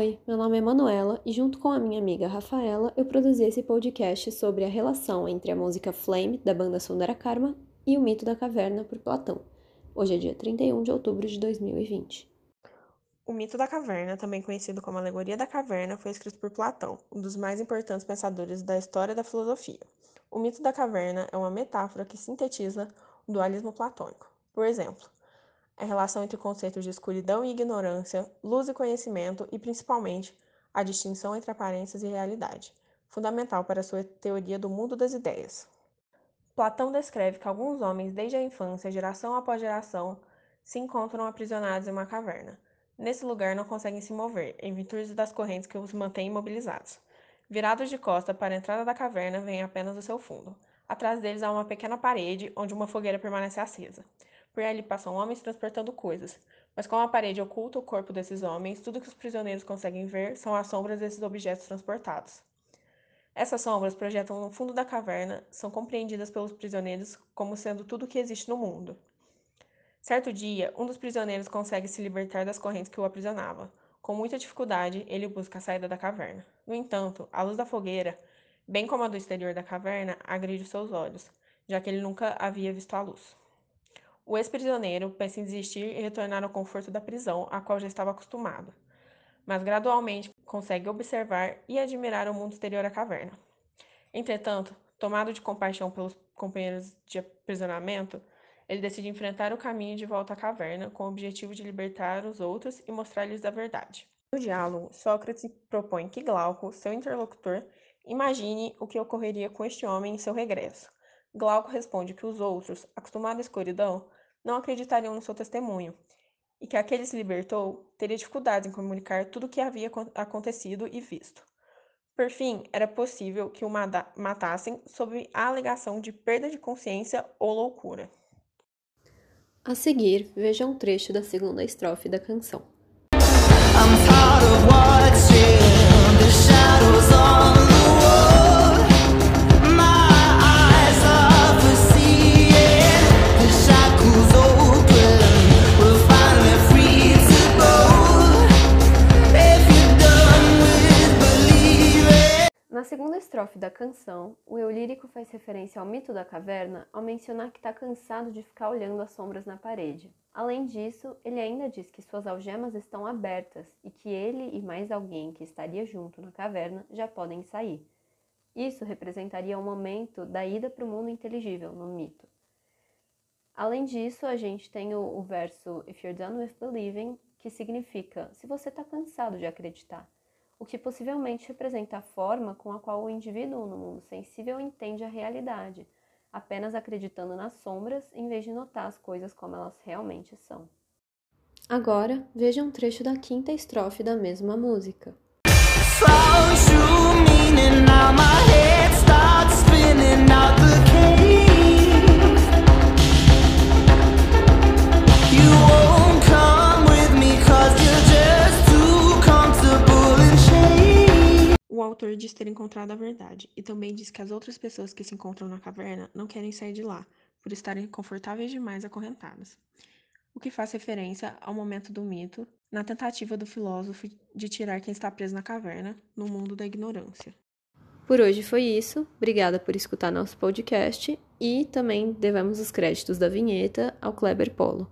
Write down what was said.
Oi, meu nome é Manuela e junto com a minha amiga Rafaela eu produzi esse podcast sobre a relação entre a música Flame da banda Sundara Karma e o mito da caverna por Platão. Hoje é dia 31 de outubro de 2020. O mito da caverna, também conhecido como alegoria da caverna, foi escrito por Platão, um dos mais importantes pensadores da história da filosofia. O mito da caverna é uma metáfora que sintetiza o dualismo platônico. Por exemplo, a relação entre conceitos de escuridão e ignorância, luz e conhecimento e, principalmente, a distinção entre aparências e realidade, fundamental para sua teoria do mundo das ideias. Platão descreve que alguns homens, desde a infância, geração após geração, se encontram aprisionados em uma caverna. Nesse lugar não conseguem se mover, em virtude das correntes que os mantêm imobilizados. Virados de costa para a entrada da caverna, vem apenas o seu fundo. Atrás deles há uma pequena parede, onde uma fogueira permanece acesa. Por ali passam homens transportando coisas, mas como a parede oculta o corpo desses homens, tudo que os prisioneiros conseguem ver são as sombras desses objetos transportados. Essas sombras projetam no fundo da caverna, são compreendidas pelos prisioneiros como sendo tudo o que existe no mundo. Certo dia, um dos prisioneiros consegue se libertar das correntes que o aprisionavam. Com muita dificuldade, ele busca a saída da caverna. No entanto, a luz da fogueira, bem como a do exterior da caverna, agride seus olhos, já que ele nunca havia visto a luz. O ex-prisioneiro pensa em desistir e retornar ao conforto da prisão, a qual já estava acostumado, mas gradualmente consegue observar e admirar o mundo exterior à caverna. Entretanto, tomado de compaixão pelos companheiros de aprisionamento, ele decide enfrentar o caminho de volta à caverna com o objetivo de libertar os outros e mostrar-lhes a verdade. No diálogo, Sócrates propõe que Glauco, seu interlocutor, imagine o que ocorreria com este homem em seu regresso. Glauco responde que os outros, acostumados à escuridão, não acreditariam no seu testemunho, e que aquele se libertou teria dificuldades em comunicar tudo o que havia acontecido e visto. Por fim, era possível que o matassem sob a alegação de perda de consciência ou loucura. A seguir, veja um trecho da segunda estrofe da canção. Na segunda estrofe da canção, o eu lírico faz referência ao mito da caverna ao mencionar que está cansado de ficar olhando as sombras na parede. Além disso, ele ainda diz que suas algemas estão abertas e que ele e mais alguém que estaria junto na caverna já podem sair. Isso representaria o um momento da ida para o mundo inteligível no mito. Além disso, a gente tem o, o verso If you're done with believing, que significa se você está cansado de acreditar o que possivelmente representa a forma com a qual o indivíduo no mundo sensível entende a realidade, apenas acreditando nas sombras em vez de notar as coisas como elas realmente são. Agora, veja um trecho da quinta estrofe da mesma música. Autor diz ter encontrado a verdade, e também diz que as outras pessoas que se encontram na caverna não querem sair de lá, por estarem confortáveis demais acorrentadas. O que faz referência ao momento do mito, na tentativa do filósofo de tirar quem está preso na caverna, no mundo da ignorância. Por hoje foi isso. Obrigada por escutar nosso podcast e também devemos os créditos da vinheta ao Kleber Polo.